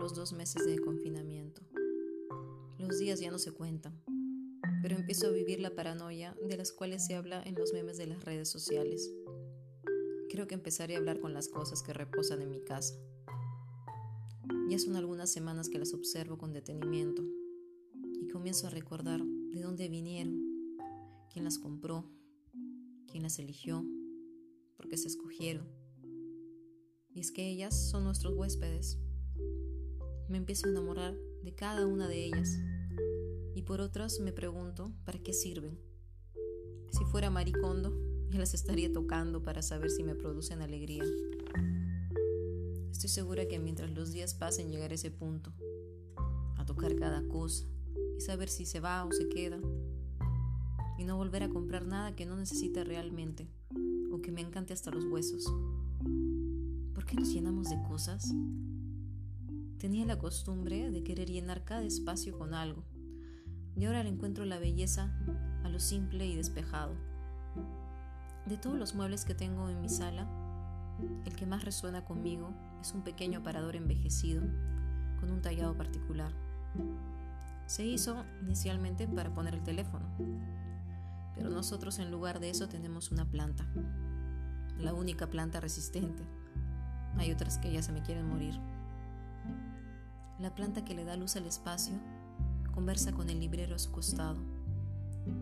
los dos meses de confinamiento. Los días ya no se cuentan, pero empiezo a vivir la paranoia de las cuales se habla en los memes de las redes sociales. Creo que empezaré a hablar con las cosas que reposan en mi casa. Ya son algunas semanas que las observo con detenimiento y comienzo a recordar de dónde vinieron, quién las compró, quién las eligió, por qué se escogieron. Y es que ellas son nuestros huéspedes. Me empiezo a enamorar de cada una de ellas. Y por otras me pregunto, ¿para qué sirven? Si fuera maricondo, ya las estaría tocando para saber si me producen alegría. Estoy segura que mientras los días pasen llegaré a ese punto, a tocar cada cosa y saber si se va o se queda, y no volver a comprar nada que no necesite realmente o que me encante hasta los huesos. ¿Por qué nos llenamos de cosas? Tenía la costumbre de querer llenar cada espacio con algo, y ahora le encuentro la belleza a lo simple y despejado. De todos los muebles que tengo en mi sala, el que más resuena conmigo es un pequeño aparador envejecido con un tallado particular. Se hizo inicialmente para poner el teléfono, pero nosotros en lugar de eso tenemos una planta, la única planta resistente. Hay otras que ya se me quieren morir. La planta que le da luz al espacio conversa con el librero a su costado,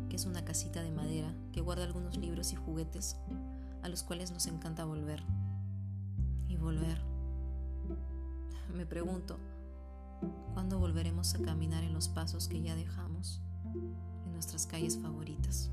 que es una casita de madera que guarda algunos libros y juguetes a los cuales nos encanta volver. Y volver. Me pregunto, ¿cuándo volveremos a caminar en los pasos que ya dejamos en nuestras calles favoritas?